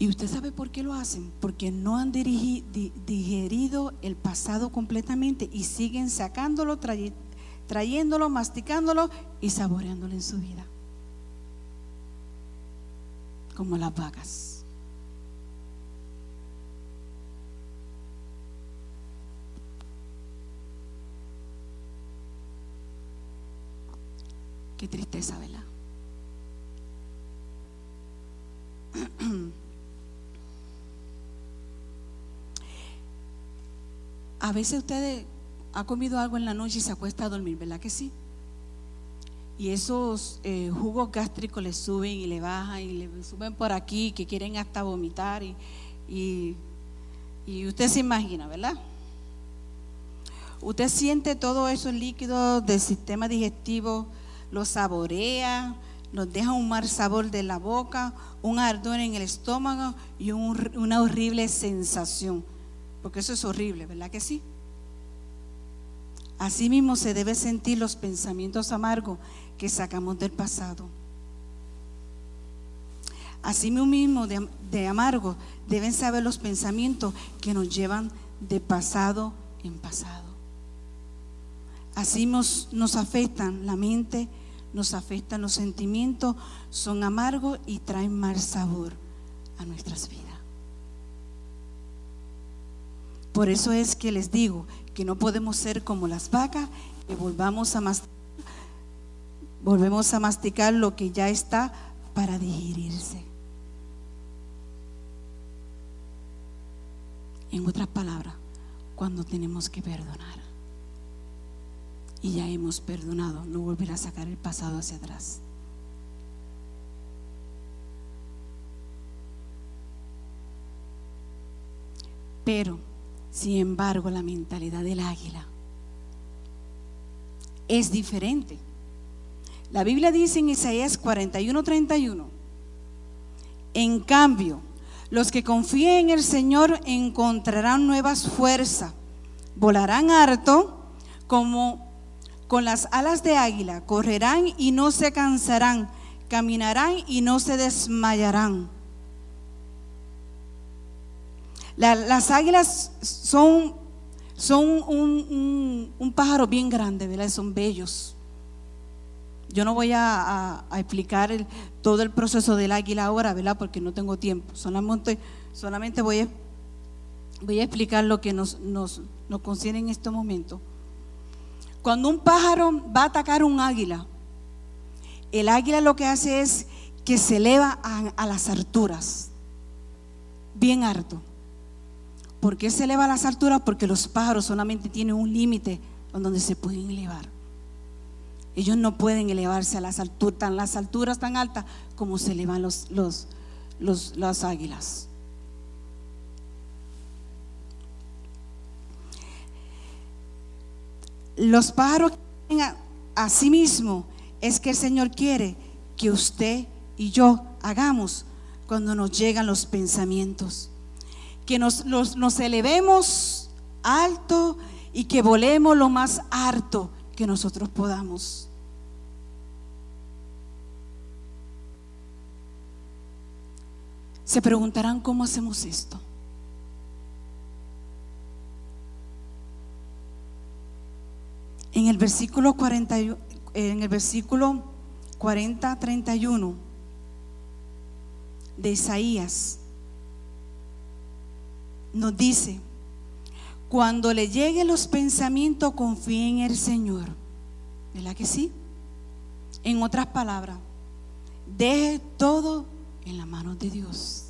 Speaker 2: ¿Y usted sabe por qué lo hacen? Porque no han digerido el pasado completamente y siguen sacándolo, trayéndolo, masticándolo y saboreándolo en su vida. Como las vacas. Qué tristeza, ¿verdad? [clears throat] A veces usted ha comido algo en la noche y se acuesta a dormir, ¿verdad que sí? Y esos eh, jugos gástricos le suben y le bajan y le suben por aquí, que quieren hasta vomitar. Y, y, usted se imagina, ¿verdad? Usted siente todos esos líquidos del sistema digestivo, los saborea, nos deja un mal sabor de la boca, un ardor en el estómago y una horrible sensación. Porque eso es horrible, ¿verdad que sí? Asimismo se debe sentir los pensamientos amargos que sacamos del pasado. Asimismo de, de amargo deben saber los pensamientos que nos llevan de pasado en pasado. Así nos, nos afectan la mente, nos afectan los sentimientos, son amargos y traen mal sabor a nuestras vidas. Por eso es que les digo que no podemos ser como las vacas, que volvamos a masticar, volvemos a masticar lo que ya está para digerirse. En otras palabras, cuando tenemos que perdonar. Y ya hemos perdonado, no volver a sacar el pasado hacia atrás. Pero sin embargo, la mentalidad del águila es diferente. La Biblia dice en Isaías 41, 31, en cambio, los que confíen en el Señor encontrarán nuevas fuerzas, volarán harto como con las alas de águila, correrán y no se cansarán, caminarán y no se desmayarán las águilas son, son un, pájaro bien grande, ¿verdad? Son bellos. Yo no voy a, explicar todo el proceso del águila ahora, ¿verdad? Porque no tengo tiempo. Solamente, solamente voy, a, explicar lo que nos, nos, nos en este momento. Cuando un pájaro va a atacar un águila, el águila lo que hace es que se eleva a, a las alturas, bien harto ¿Por qué se eleva a las alturas? Porque los pájaros solamente tienen un límite donde se pueden elevar. Ellos no pueden elevarse a las alturas, tan, las alturas tan altas como se elevan los, las águilas. Los pájaros a, a sí mismo es que el Señor quiere que usted y yo hagamos cuando nos llegan los pensamientos que nos, nos elevemos alto y que volemos lo más alto que nosotros podamos. Se preguntarán cómo hacemos esto. En el versículo 40, en el versículo 40 31 de Isaías nos dice, cuando le lleguen los pensamientos, confíe en el Señor. ¿Verdad que sí? En otras palabras, deje todo en las manos de Dios.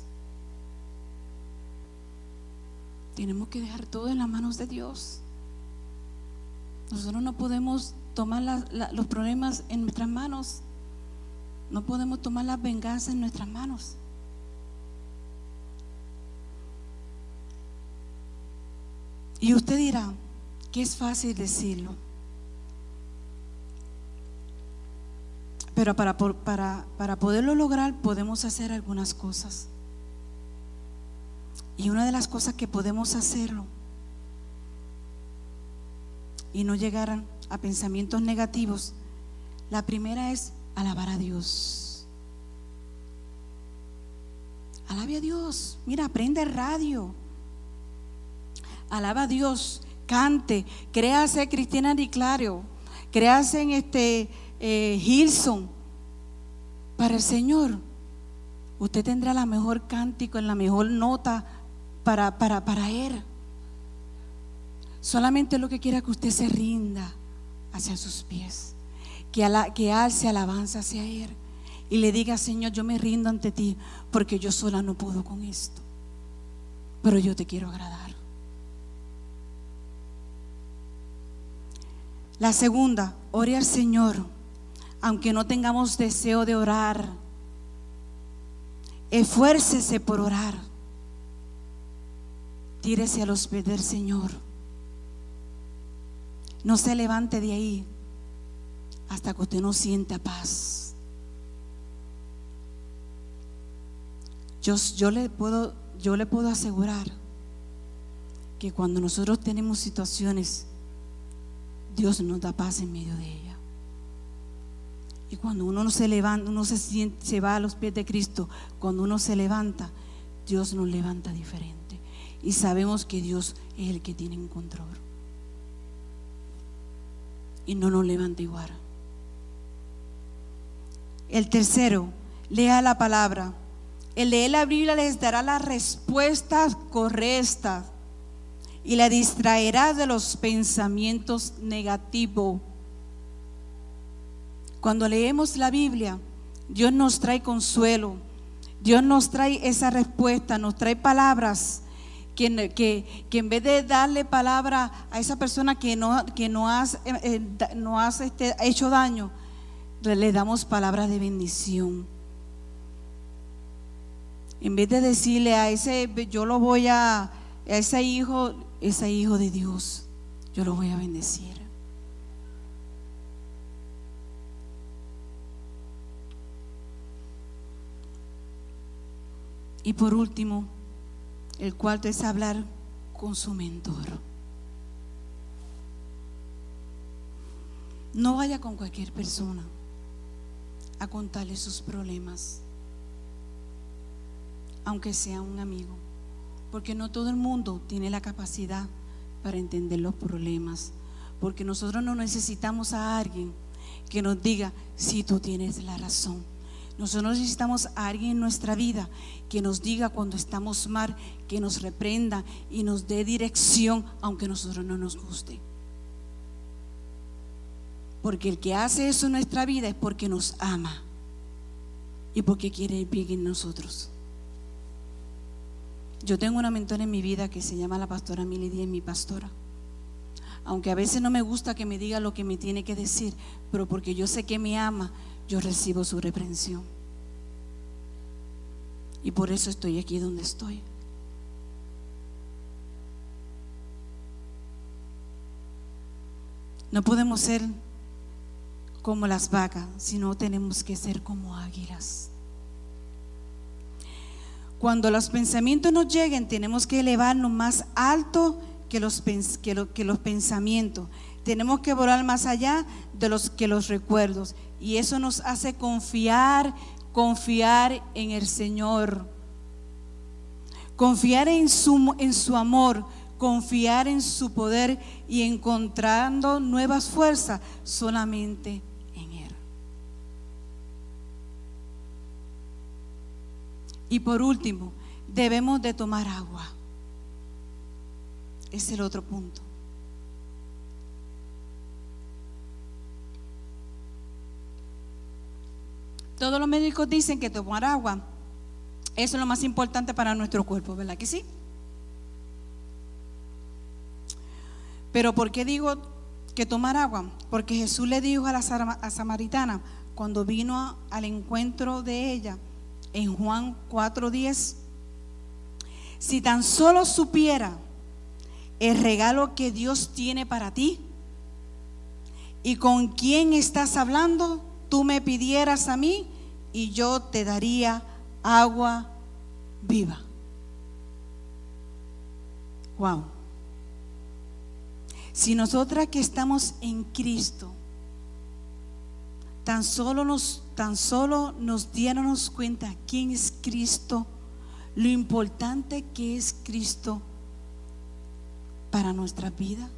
Speaker 2: Tenemos que dejar todo en las manos de Dios. Nosotros no podemos tomar los problemas en nuestras manos. No podemos tomar las venganzas en nuestras manos. Y usted dirá que es fácil decirlo. Pero para, para, para poderlo lograr podemos hacer algunas cosas. Y una de las cosas que podemos hacerlo y no llegar a pensamientos negativos, la primera es alabar a Dios. Alabe a Dios. Mira, aprende radio alaba a Dios, cante, créase Cristina Di Clario, créase en este eh, Hilson. Para el Señor, usted tendrá la mejor cántico, en la mejor nota para, para, para Él. Solamente lo que quiera que usted se rinda hacia sus pies, que, que alce alabanza hacia Él y le diga, Señor, yo me rindo ante ti porque yo sola no puedo con esto, pero yo te quiero agradar. La segunda, ore al Señor, aunque no tengamos deseo de orar. Esfuércese por orar. Tírese a los pies del Señor. No se levante de ahí hasta que usted no sienta paz. Yo, le puedo, yo le puedo asegurar que cuando nosotros tenemos situaciones Dios nos da paz en medio de ella. Y cuando uno no se levanta, uno se, siente, se va a los pies de Cristo, cuando uno se levanta, Dios nos levanta diferente. Y sabemos que Dios es el que tiene un control. Y no nos levanta igual. El tercero, lea la palabra. El leer la Biblia les dará las respuestas correctas y la distraerá de los pensamientos negativos. Cuando leemos la Biblia, Dios nos trae consuelo, Dios nos trae esa respuesta, nos trae palabras que, que, que en vez de darle palabra a esa persona que no, que no eh, eh, no este, hecho daño, le damos palabras de bendición. En vez de decirle a ese, yo lo voy a, a ese hijo, ese hijo de Dios, yo lo voy a bendecir. Y por último, el cuarto es hablar con su mentor. No vaya con cualquier persona a contarle sus problemas, aunque sea un amigo porque no todo el mundo tiene la capacidad para entender los problemas, porque nosotros no necesitamos a alguien que nos diga si tú tienes la razón. Nosotros necesitamos a alguien en nuestra vida que nos diga cuando estamos mal, que nos reprenda y nos dé dirección, aunque a nosotros no nos guste. Porque el que hace eso en nuestra vida es porque nos ama y porque quiere el bien en nosotros. Yo tengo una mentora en mi vida que se llama la pastora Milly mi pastora. Aunque a veces no me gusta que me diga lo que me tiene que decir, pero porque yo sé que me ama, yo recibo su reprensión. Y por eso estoy aquí donde estoy. No podemos ser como las vacas, sino tenemos que ser como águilas. Cuando los pensamientos nos lleguen, tenemos que elevarnos más alto que los, que, los pensamientos. Tenemos que volar más allá de los que los recuerdos. Y eso nos hace confiar, confiar en el Señor. Confiar en su, en su amor, confiar en su poder y encontrando nuevas fuerzas solamente en Él. Y por último, debemos de tomar agua. Es el otro punto. Todos los médicos dicen que tomar agua, es lo más importante para nuestro cuerpo, ¿verdad que sí? Pero ¿por qué digo que tomar agua? Porque Jesús le dijo a la samaritana cuando vino al encuentro de ella en Juan 4:10, si tan solo supiera el regalo que Dios tiene para ti y con quién estás hablando, tú me pidieras a mí y yo te daría agua viva. Wow. Si nosotras que estamos en Cristo, tan solo nos, tan solo nos diéramos cuenta quién es Cristo, lo importante que es Cristo para nuestra vida.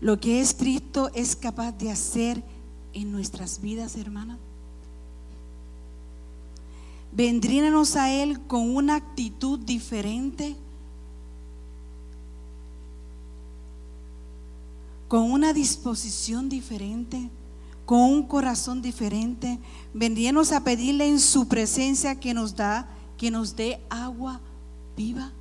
Speaker 2: Lo que es Cristo es capaz de hacer en nuestras vidas, hermanas. Vendríamos a Él con una actitud diferente, con una disposición diferente, con un corazón diferente. Vendríamos a pedirle en su presencia que nos da, que nos dé agua viva.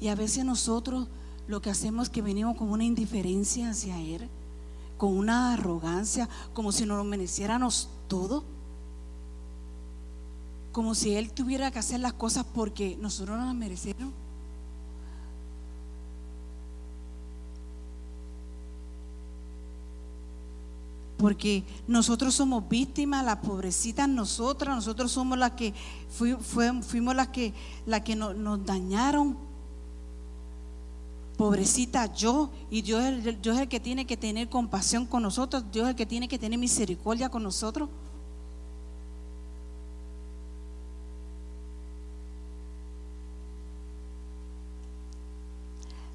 Speaker 2: Y a veces nosotros lo que hacemos es que venimos con una indiferencia hacia Él, con una arrogancia, como si nos lo mereciéramos todo. Como si Él tuviera que hacer las cosas porque nosotros no las merecieron. Porque nosotros somos víctimas, las pobrecitas nosotras, nosotros somos las que fuimos las que, que nos dañaron. Pobrecita yo, y Dios, es el que tiene que tener compasión con nosotros, Dios es el que tiene que tener misericordia con nosotros.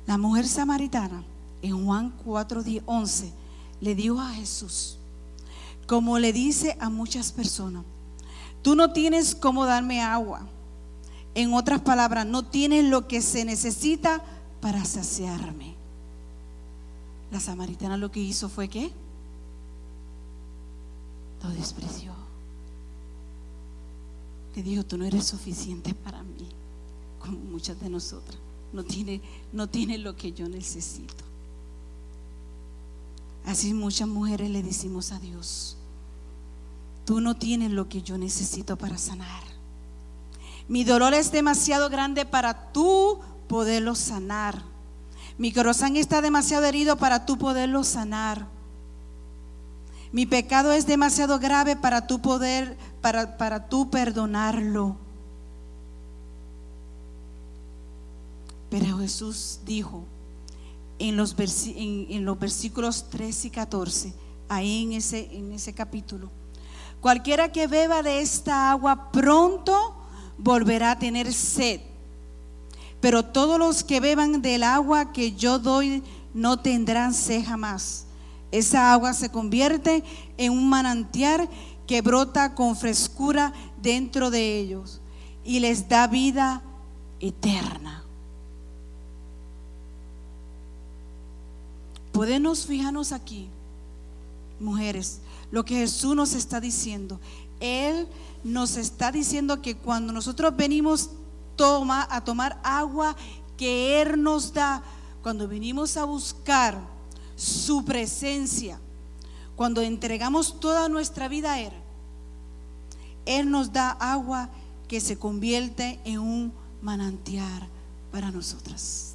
Speaker 2: La mujer samaritana en Juan 4, 11 le dijo a Jesús, como le dice a muchas personas, tú no tienes cómo darme agua. En otras palabras, no tienes lo que se necesita para saciarme. La samaritana lo que hizo fue que lo despreció. Le dijo, tú no eres suficiente para mí, como muchas de nosotras. No tiene, no tiene lo que yo necesito. Así muchas mujeres le decimos a Dios, tú no tienes lo que yo necesito para sanar. Mi dolor es demasiado grande para tú poderlo sanar. Mi corazón está demasiado herido para tú poderlo sanar. Mi pecado es demasiado grave para tú poder, para, para tú perdonarlo. Pero Jesús dijo, en los, versículos 13 y 14, ahí en ese, en ese capítulo. Cualquiera que beba de esta agua pronto volverá a tener sed. Pero todos los que beban del agua que yo doy no tendrán sed jamás. Esa agua se convierte en un manantial que brota con frescura dentro de ellos y les da vida eterna. Podemos fijarnos aquí, mujeres, lo que Jesús nos está diciendo. Él nos está diciendo que cuando nosotros venimos a tomar agua que Él nos da, cuando venimos a buscar su presencia, cuando entregamos toda nuestra vida a Él, Él nos da agua que se convierte en un manantial para nosotras.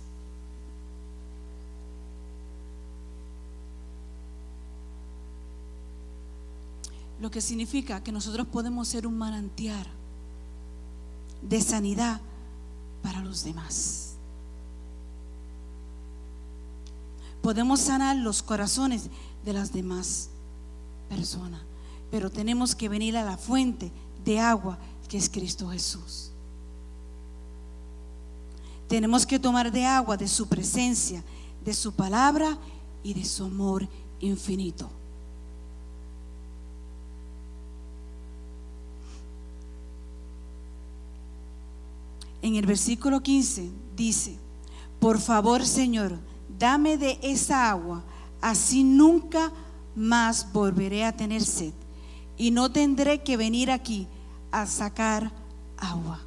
Speaker 2: Lo que significa que nosotros podemos ser un manantial de sanidad para los demás. Podemos sanar los corazones de las demás personas, pero tenemos que venir a la fuente de agua que es Cristo Jesús. Tenemos que tomar de agua de su presencia, de su palabra y de su amor infinito. En el versículo 15 dice, por favor Señor, dame de esa agua, así nunca más volveré a tener sed y no tendré que venir aquí a sacar agua.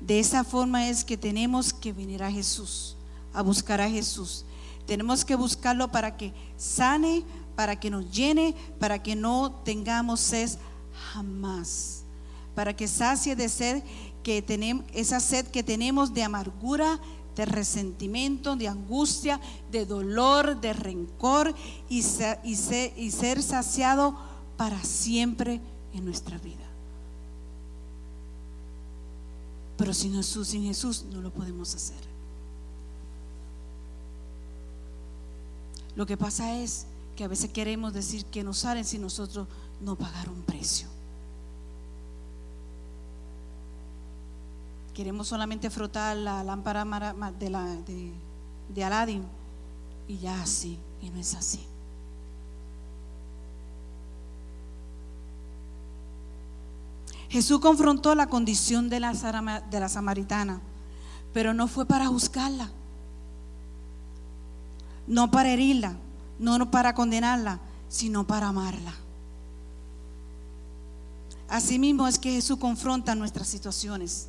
Speaker 2: De esa forma es que tenemos que venir a Jesús, a buscar a Jesús. Tenemos que buscarlo para que sane, para que nos llene, para que no tengamos sed jamás, para que sacie de sed que tenemos, esa sed que tenemos de amargura, de resentimiento, de angustia, de dolor, de rencor y ser, saciado para siempre en nuestra vida. Pero sin Jesús, sin Jesús no lo podemos hacer. Lo que pasa es que a veces queremos decir que nos salen si nosotros no pagar un precio. Queremos solamente frotar la lámpara de, la, de, de Aladdin y ya así, y no es así. Jesús confrontó la condición de la, de la samaritana, pero no fue para juzgarla, no para herirla, no para condenarla, sino para amarla. Asimismo es que Jesús confronta nuestras situaciones.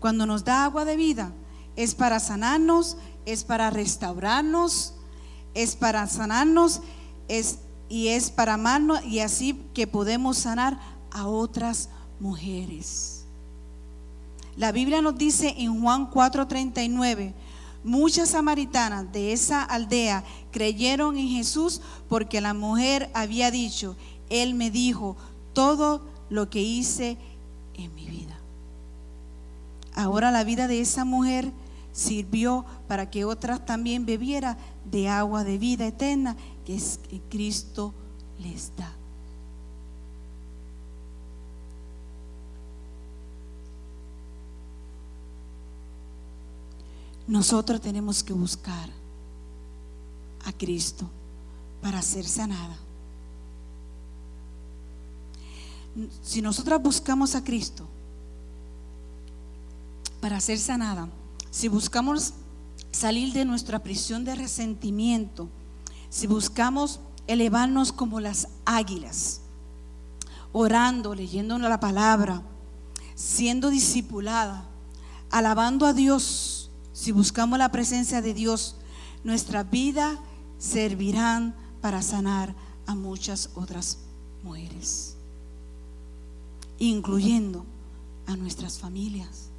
Speaker 2: Cuando nos da agua de vida, es para sanarnos, es para restaurarnos, es para sanarnos, es, y es para amarnos y así que podemos sanar a otras mujeres. La Biblia nos dice en Juan 4:39, muchas samaritanas de esa aldea creyeron en Jesús porque la mujer había dicho, Él me dijo todo lo que hice en mi vida. Ahora la vida de esa mujer sirvió para que otras también bebiera de agua de vida eterna que es Cristo les da. Nosotros tenemos que buscar a Cristo para ser sanada. Si nosotros buscamos a Cristo, para ser sanada, si buscamos salir de nuestra prisión de resentimiento, si buscamos elevarnos como las águilas, orando, leyendo la palabra, siendo discipulada, alabando a Dios, si buscamos la presencia de Dios, nuestra vida servirán para sanar a muchas otras mujeres, incluyendo a nuestras familias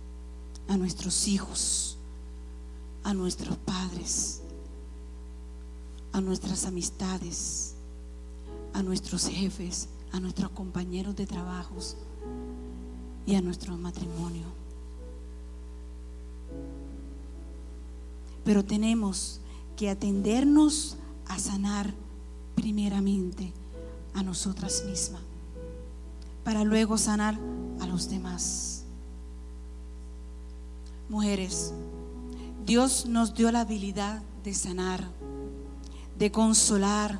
Speaker 2: a nuestros hijos, a nuestros padres, a nuestras amistades, a nuestros jefes, a nuestros compañeros de trabajos y a nuestro matrimonio. Pero tenemos que atendernos a sanar primeramente a nosotras mismas, para luego sanar a los demás. Mujeres, Dios nos dio la habilidad de sanar, de consolar,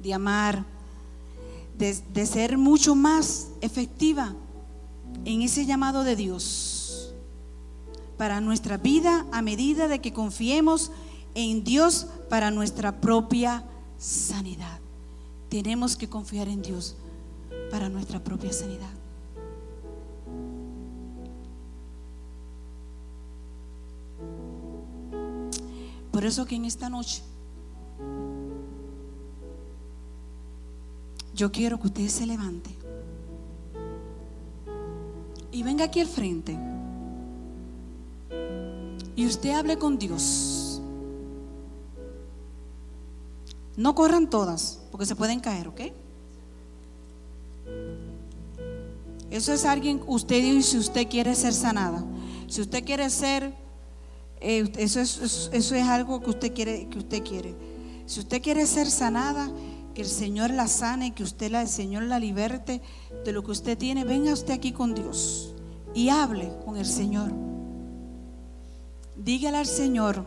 Speaker 2: de amar, de, ser mucho más efectiva en ese llamado de Dios para nuestra vida a medida de que confiemos en Dios para nuestra propia sanidad. Tenemos que confiar en Dios para nuestra propia sanidad. Por eso que en esta noche yo quiero que usted se levante y venga aquí al frente y usted hable con Dios. No corran todas, porque se pueden caer, ¿ok? Eso es alguien, usted y si usted quiere ser sanada. Si usted quiere ser, eh, eso, es, eso es algo que usted quiere, que usted quiere. Si usted quiere ser sanada, que el Señor la sane, que usted la, el Señor la liberte de lo que usted tiene, venga usted aquí con Dios y hable con el Señor. Dígale al Señor,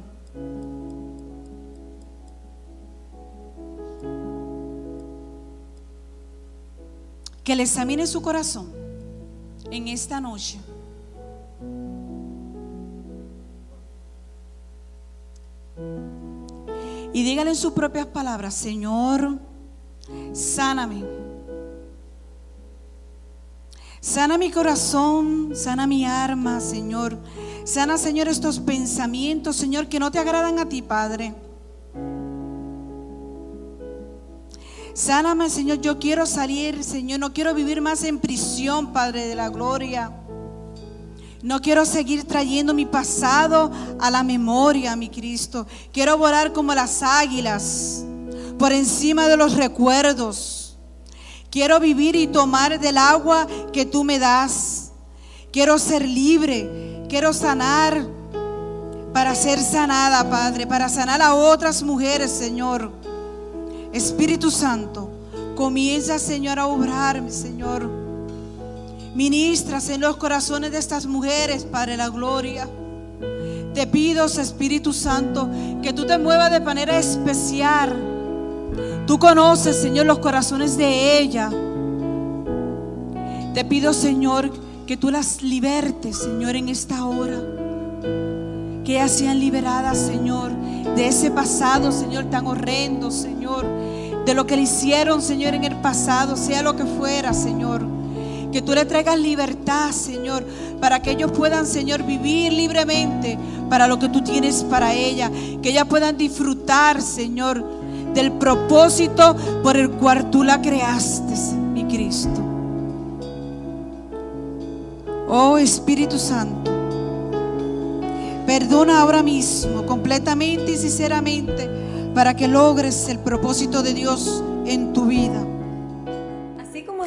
Speaker 2: que le examine su corazón en esta noche. Y dígale en sus propias palabras, Señor, sáname. Sana mi corazón, sana mi arma, Señor. Sana, Señor, estos pensamientos, Señor, que no te agradan a ti, Padre. Sáname, Señor. Yo quiero salir, Señor. No quiero vivir más en prisión, Padre de la gloria. No quiero seguir trayendo mi pasado a la memoria, mi Cristo. Quiero volar como las águilas, por encima de los recuerdos. Quiero vivir y tomar del agua que tú me das. Quiero ser libre. Quiero sanar para ser sanada, Padre, para sanar a otras mujeres, Señor. Espíritu Santo, comienza, Señor, a obrar, Señor. Ministras en los corazones de estas mujeres, Padre, la gloria. Te pido, Espíritu Santo, que tú te muevas de manera especial. Tú conoces, Señor, los corazones de ella. Te pido, Señor, que tú las libertes, Señor, en esta hora. Que ellas sean liberadas, Señor, de ese pasado, Señor, tan horrendo, Señor. De lo que le hicieron, Señor, en el pasado, sea lo que fuera, Señor. Que tú le traigas libertad, Señor, para que ellos puedan, Señor, vivir libremente para lo que tú tienes para ella. Que ellas puedan disfrutar, Señor, del propósito por el cual tú la creaste, mi Cristo. Oh Espíritu Santo. Perdona ahora mismo, completamente y sinceramente, para que logres el propósito de Dios en tu vida.